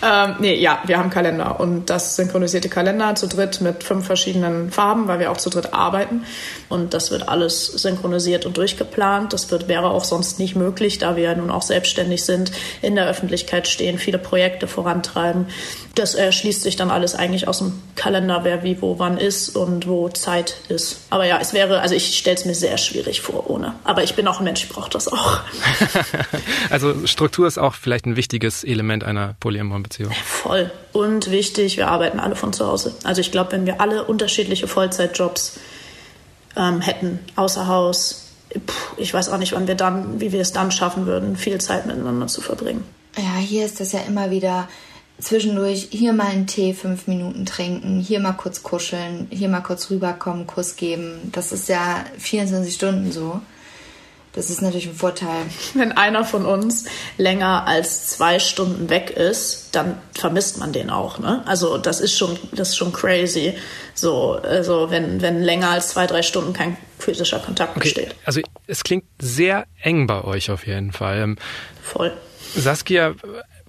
Ähm, nee, ja, wir haben Kalender und das synchronisierte Kalender zu dritt mit fünf verschiedenen Farben, weil wir auch zu dritt arbeiten. Und das wird alles synchronisiert und durchgeplant. Das wird, wäre auch sonst nicht möglich, da wir ja nun auch selbstständig sind, in der Öffentlichkeit stehen, viele Projekte vorantreiben. Das erschließt sich dann alles eigentlich aus dem Kalender, wer wie wo wann ist und wo Zeit ist. Aber ja, es wäre, also ich stelle es mir sehr schwierig vor ohne. Aber ich bin auch ein Mensch, ich brauche das auch. also Struktur ist auch vielleicht ein wichtiges Element einer polyamoren Beziehung. Voll. Und wichtig, wir arbeiten alle von zu Hause. Also ich glaube, wenn wir alle unterschiedliche Vollzeitjobs ähm, hätten, außer Haus, ich weiß auch nicht, wann wir dann, wie wir es dann schaffen würden, viel Zeit miteinander zu verbringen. Ja, hier ist das ja immer wieder zwischendurch hier mal einen Tee fünf Minuten trinken, hier mal kurz kuscheln, hier mal kurz rüberkommen, Kuss geben. Das ist ja 24 Stunden so. Das ist natürlich ein Vorteil. Wenn einer von uns länger als zwei Stunden weg ist, dann vermisst man den auch. Ne? Also das ist schon, das ist schon crazy. So, also wenn, wenn länger als zwei, drei Stunden kein physischer Kontakt okay. besteht. Also es klingt sehr eng bei euch auf jeden Fall. Voll. Saskia,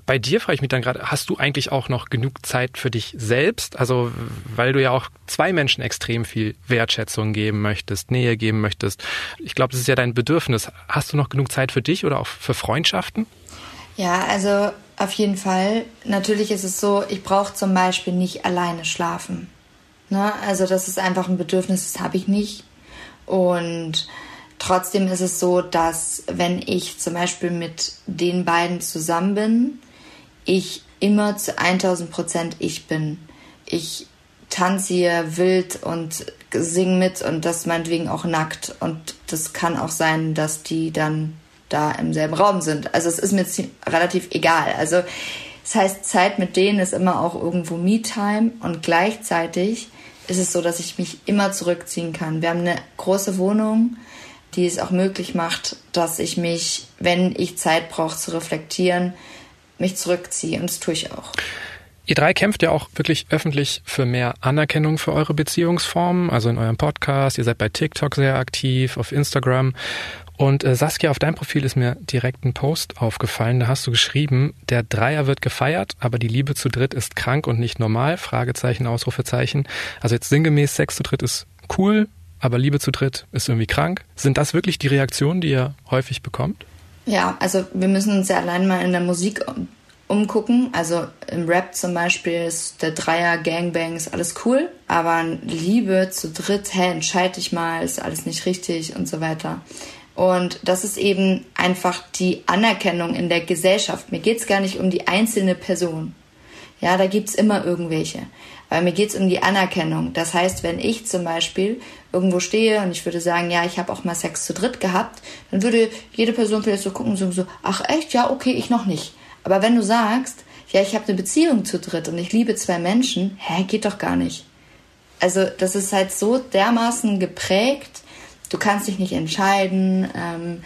bei dir frage ich mich dann gerade, hast du eigentlich auch noch genug Zeit für dich selbst? Also, weil du ja auch zwei Menschen extrem viel Wertschätzung geben möchtest, Nähe geben möchtest. Ich glaube, das ist ja dein Bedürfnis. Hast du noch genug Zeit für dich oder auch für Freundschaften? Ja, also auf jeden Fall. Natürlich ist es so, ich brauche zum Beispiel nicht alleine schlafen. Ne? Also das ist einfach ein Bedürfnis, das habe ich nicht. Und trotzdem ist es so, dass wenn ich zum Beispiel mit den beiden zusammen bin, ich immer zu 1000 Prozent ich bin. Ich tanze hier wild und sing mit und das meinetwegen auch nackt. Und das kann auch sein, dass die dann da im selben Raum sind. Also es ist mir relativ egal. Also das heißt, Zeit mit denen ist immer auch irgendwo Me-Time und gleichzeitig ist es so, dass ich mich immer zurückziehen kann. Wir haben eine große Wohnung, die es auch möglich macht, dass ich mich, wenn ich Zeit brauche zu reflektieren, mich zurückziehe. Und das tue ich auch. Ihr drei kämpft ja auch wirklich öffentlich für mehr Anerkennung für eure Beziehungsformen, also in eurem Podcast. Ihr seid bei TikTok sehr aktiv, auf Instagram. Und äh, Saskia, auf deinem Profil ist mir direkt ein Post aufgefallen. Da hast du geschrieben, der Dreier wird gefeiert, aber die Liebe zu dritt ist krank und nicht normal. Fragezeichen, Ausrufezeichen. Also jetzt sinngemäß, Sex zu dritt ist cool, aber Liebe zu dritt ist irgendwie krank. Sind das wirklich die Reaktionen, die ihr häufig bekommt? Ja, also wir müssen uns ja allein mal in der Musik umgucken. Also im Rap zum Beispiel ist der Dreier, Gangbangs, alles cool. Aber Liebe zu dritt, hä, entscheid dich mal, ist alles nicht richtig und so weiter. Und das ist eben einfach die Anerkennung in der Gesellschaft. Mir geht's gar nicht um die einzelne Person. Ja, da gibt's immer irgendwelche. Weil mir geht's um die Anerkennung. Das heißt, wenn ich zum Beispiel irgendwo stehe und ich würde sagen, ja, ich habe auch mal Sex zu dritt gehabt, dann würde jede Person vielleicht so gucken und so, so, ach echt, ja, okay, ich noch nicht. Aber wenn du sagst, ja, ich habe eine Beziehung zu dritt und ich liebe zwei Menschen, hä, geht doch gar nicht. Also das ist halt so dermaßen geprägt, du kannst dich nicht entscheiden, ähm,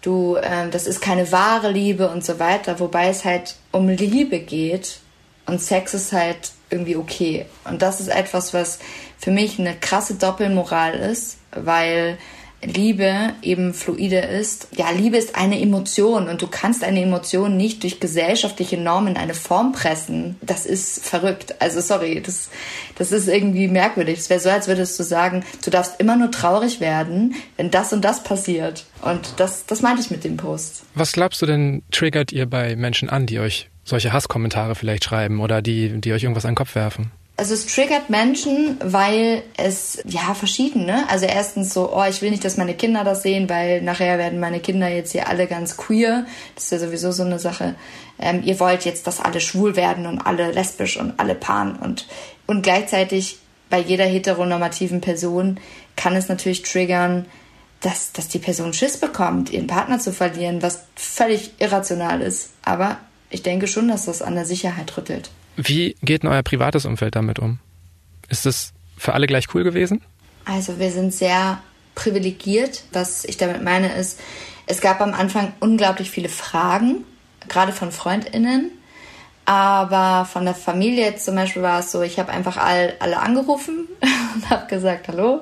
du, ähm, das ist keine wahre Liebe und so weiter, wobei es halt um Liebe geht und Sex ist halt irgendwie okay. Und das ist etwas, was für mich eine krasse Doppelmoral ist, weil Liebe eben fluide ist. Ja, Liebe ist eine Emotion und du kannst eine Emotion nicht durch gesellschaftliche Normen in eine Form pressen. Das ist verrückt. Also sorry, das, das ist irgendwie merkwürdig. Es wäre so, als würdest du sagen, du darfst immer nur traurig werden, wenn das und das passiert. Und das, das meinte ich mit dem Post. Was glaubst du denn, triggert ihr bei Menschen an, die euch solche Hasskommentare vielleicht schreiben oder die, die euch irgendwas an den Kopf werfen? Also es triggert Menschen, weil es, ja, verschieden, ne? Also erstens so, oh, ich will nicht, dass meine Kinder das sehen, weil nachher werden meine Kinder jetzt hier alle ganz queer. Das ist ja sowieso so eine Sache. Ähm, ihr wollt jetzt, dass alle schwul werden und alle lesbisch und alle pan und, und gleichzeitig bei jeder heteronormativen Person kann es natürlich triggern, dass, dass die Person Schiss bekommt, ihren Partner zu verlieren, was völlig irrational ist. Aber ich denke schon, dass das an der Sicherheit rüttelt. Wie geht denn euer privates Umfeld damit um? Ist es für alle gleich cool gewesen? Also wir sind sehr privilegiert. Was ich damit meine ist, es gab am Anfang unglaublich viele Fragen, gerade von Freundinnen. Aber von der Familie jetzt zum Beispiel war es so, ich habe einfach all, alle angerufen und habe gesagt, hallo.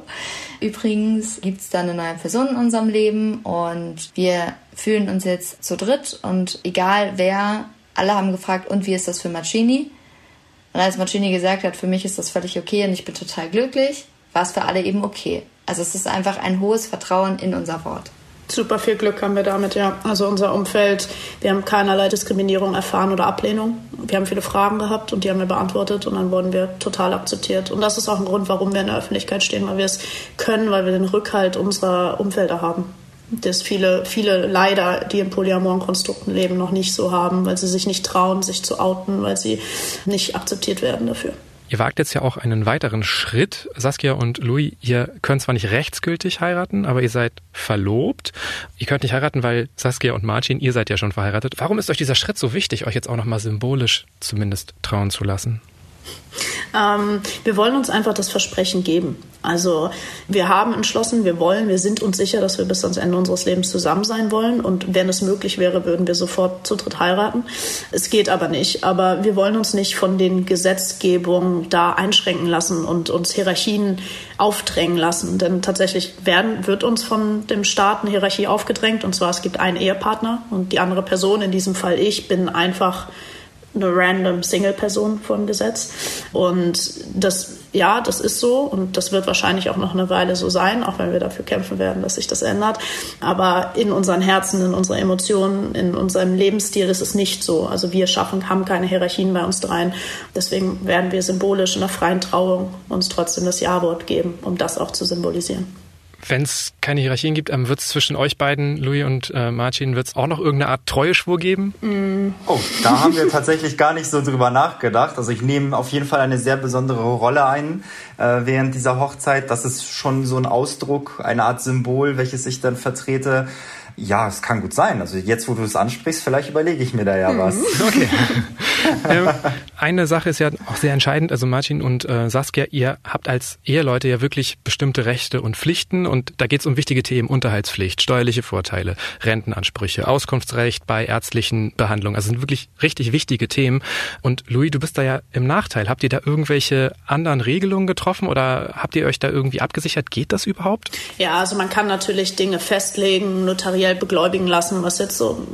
Übrigens gibt es da eine neue Person in unserem Leben und wir fühlen uns jetzt zu dritt und egal wer, alle haben gefragt, und wie ist das für Marcini? Und als Marcini gesagt hat, für mich ist das völlig okay und ich bin total glücklich, war es für alle eben okay. Also es ist einfach ein hohes Vertrauen in unser Wort. Super viel Glück haben wir damit, ja. Also unser Umfeld, wir haben keinerlei Diskriminierung erfahren oder Ablehnung. Wir haben viele Fragen gehabt und die haben wir beantwortet und dann wurden wir total akzeptiert. Und das ist auch ein Grund, warum wir in der Öffentlichkeit stehen, weil wir es können, weil wir den Rückhalt unserer Umfelder haben das viele, viele leider, die in polyamoren Konstrukten leben, noch nicht so haben, weil sie sich nicht trauen, sich zu outen, weil sie nicht akzeptiert werden dafür. Ihr wagt jetzt ja auch einen weiteren Schritt. Saskia und Louis, ihr könnt zwar nicht rechtsgültig heiraten, aber ihr seid verlobt. Ihr könnt nicht heiraten, weil Saskia und Martin, ihr seid ja schon verheiratet. Warum ist euch dieser Schritt so wichtig, euch jetzt auch nochmal symbolisch zumindest trauen zu lassen? Ähm, wir wollen uns einfach das Versprechen geben. Also wir haben entschlossen, wir wollen, wir sind uns sicher, dass wir bis ans Ende unseres Lebens zusammen sein wollen. Und wenn es möglich wäre, würden wir sofort zu dritt heiraten. Es geht aber nicht. Aber wir wollen uns nicht von den Gesetzgebungen da einschränken lassen und uns Hierarchien aufdrängen lassen. Denn tatsächlich werden, wird uns von dem Staat eine Hierarchie aufgedrängt. Und zwar es gibt einen Ehepartner und die andere Person, in diesem Fall ich, bin einfach eine random Single-Person vom Gesetz. Und das, ja, das ist so und das wird wahrscheinlich auch noch eine Weile so sein, auch wenn wir dafür kämpfen werden, dass sich das ändert. Aber in unseren Herzen, in unserer Emotionen, in unserem Lebensstil ist es nicht so. Also wir schaffen, haben keine Hierarchien bei uns dreien. Deswegen werden wir symbolisch in der freien Trauung uns trotzdem das Ja-Wort geben, um das auch zu symbolisieren. Wenn es keine Hierarchien gibt, ähm, wird es zwischen euch beiden, Louis und äh, Martin, wird es auch noch irgendeine Art Treueschwur geben? Mm. Oh, da haben wir tatsächlich gar nicht so drüber nachgedacht. Also ich nehme auf jeden Fall eine sehr besondere Rolle ein äh, während dieser Hochzeit. Das ist schon so ein Ausdruck, eine Art Symbol, welches ich dann vertrete. Ja, es kann gut sein. Also jetzt, wo du es ansprichst, vielleicht überlege ich mir da ja was. Okay. ähm, eine Sache ist ja auch sehr entscheidend. Also Martin und äh, Saskia, ihr habt als Eheleute ja wirklich bestimmte Rechte und Pflichten und da geht es um wichtige Themen, Unterhaltspflicht, steuerliche Vorteile, Rentenansprüche, Auskunftsrecht bei ärztlichen Behandlungen. Also sind wirklich richtig wichtige Themen. Und Louis, du bist da ja im Nachteil. Habt ihr da irgendwelche anderen Regelungen getroffen oder habt ihr euch da irgendwie abgesichert? Geht das überhaupt? Ja, also man kann natürlich Dinge festlegen, notariell beglaubigen lassen, was jetzt so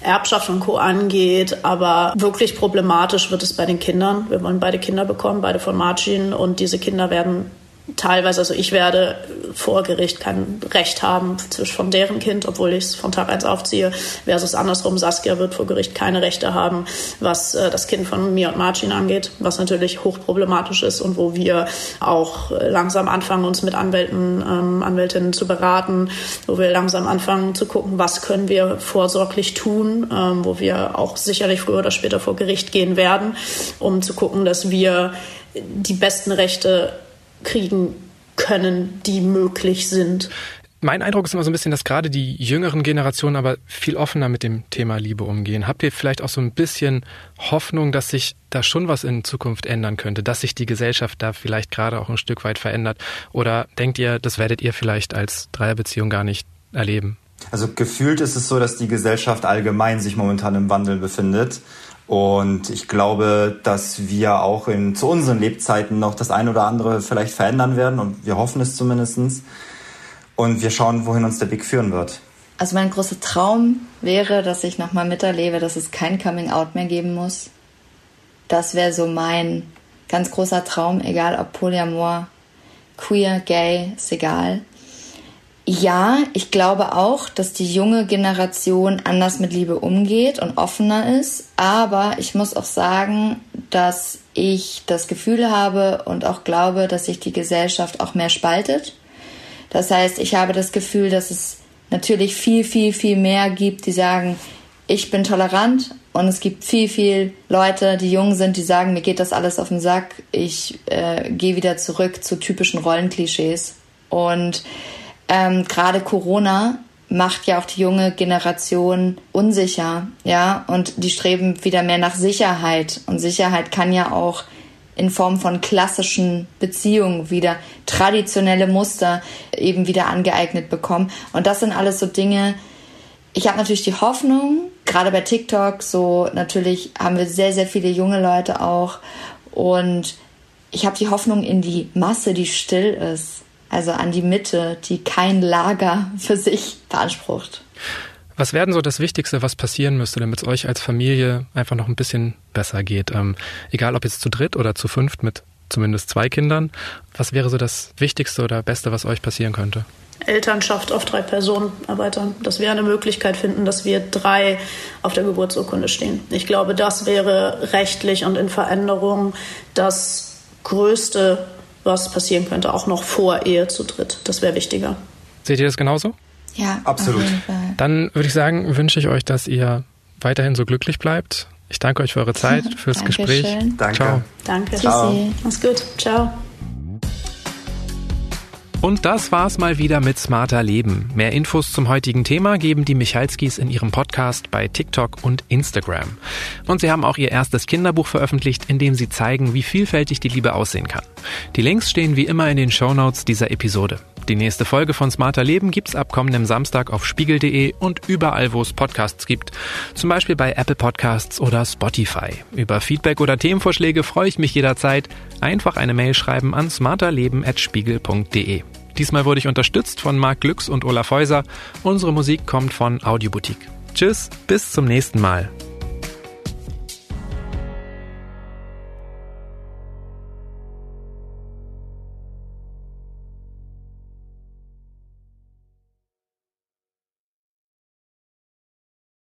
Erbschaft und Co. angeht. Aber wirklich problematisch wird es bei den Kindern. Wir wollen beide Kinder bekommen, beide von Margin. Und diese Kinder werden teilweise, also ich werde vor Gericht kein Recht haben von deren Kind, obwohl ich es von Tag 1 aufziehe, versus andersrum, Saskia wird vor Gericht keine Rechte haben, was äh, das Kind von mir und Marcin angeht, was natürlich hochproblematisch ist und wo wir auch langsam anfangen, uns mit Anwälten, ähm, Anwältinnen zu beraten, wo wir langsam anfangen zu gucken, was können wir vorsorglich tun, ähm, wo wir auch sicherlich früher oder später vor Gericht gehen werden, um zu gucken, dass wir die besten Rechte kriegen können, die möglich sind. Mein Eindruck ist immer so ein bisschen, dass gerade die jüngeren Generationen aber viel offener mit dem Thema Liebe umgehen. Habt ihr vielleicht auch so ein bisschen Hoffnung, dass sich da schon was in Zukunft ändern könnte, dass sich die Gesellschaft da vielleicht gerade auch ein Stück weit verändert? Oder denkt ihr, das werdet ihr vielleicht als Dreierbeziehung gar nicht erleben? Also gefühlt ist es so, dass die Gesellschaft allgemein sich momentan im Wandel befindet. Und ich glaube, dass wir auch in, zu unseren Lebzeiten noch das ein oder andere vielleicht verändern werden und wir hoffen es zumindestens. Und wir schauen, wohin uns der Weg führen wird. Also mein großer Traum wäre, dass ich nochmal miterlebe, dass es kein Coming-out mehr geben muss. Das wäre so mein ganz großer Traum, egal ob Polyamor, queer, gay, ist egal. Ja, ich glaube auch, dass die junge Generation anders mit Liebe umgeht und offener ist. Aber ich muss auch sagen, dass ich das Gefühl habe und auch glaube, dass sich die Gesellschaft auch mehr spaltet. Das heißt, ich habe das Gefühl, dass es natürlich viel, viel, viel mehr gibt, die sagen, ich bin tolerant und es gibt viel, viel Leute, die jung sind, die sagen, mir geht das alles auf den Sack, ich äh, gehe wieder zurück zu typischen Rollenklischees. Und ähm, gerade Corona macht ja auch die junge Generation unsicher, ja, und die streben wieder mehr nach Sicherheit. Und Sicherheit kann ja auch in Form von klassischen Beziehungen wieder traditionelle Muster eben wieder angeeignet bekommen. Und das sind alles so Dinge, ich habe natürlich die Hoffnung, gerade bei TikTok, so natürlich haben wir sehr, sehr viele junge Leute auch. Und ich habe die Hoffnung in die Masse, die still ist also an die Mitte, die kein Lager für sich beansprucht. Was wäre denn so das Wichtigste, was passieren müsste, damit es euch als Familie einfach noch ein bisschen besser geht? Ähm, egal ob jetzt zu dritt oder zu fünft mit zumindest zwei Kindern. Was wäre so das Wichtigste oder Beste, was euch passieren könnte? Elternschaft auf drei Personen erweitern. Dass wir eine Möglichkeit finden, dass wir drei auf der Geburtsurkunde stehen. Ich glaube, das wäre rechtlich und in Veränderung das größte was passieren könnte, auch noch vor Ehe zu dritt. Das wäre wichtiger. Seht ihr das genauso? Ja, absolut. Dann würde ich sagen, wünsche ich euch, dass ihr weiterhin so glücklich bleibt. Ich danke euch für eure Zeit, fürs Gespräch. Danke. Ciao. Danke. Ciao. Mach's gut. Ciao. Und das war's mal wieder mit Smarter Leben. Mehr Infos zum heutigen Thema geben die Michalskis in ihrem Podcast bei TikTok und Instagram. Und sie haben auch ihr erstes Kinderbuch veröffentlicht, in dem sie zeigen, wie vielfältig die Liebe aussehen kann. Die Links stehen wie immer in den Shownotes dieser Episode. Die nächste Folge von Smarter Leben gibt's ab kommendem Samstag auf spiegel.de und überall, wo es Podcasts gibt. Zum Beispiel bei Apple Podcasts oder Spotify. Über Feedback oder Themenvorschläge freue ich mich jederzeit. Einfach eine Mail schreiben an smarterleben.spiegel.de. Diesmal wurde ich unterstützt von Marc Glücks und Olaf Häuser. Unsere Musik kommt von Audioboutique. Tschüss, bis zum nächsten Mal.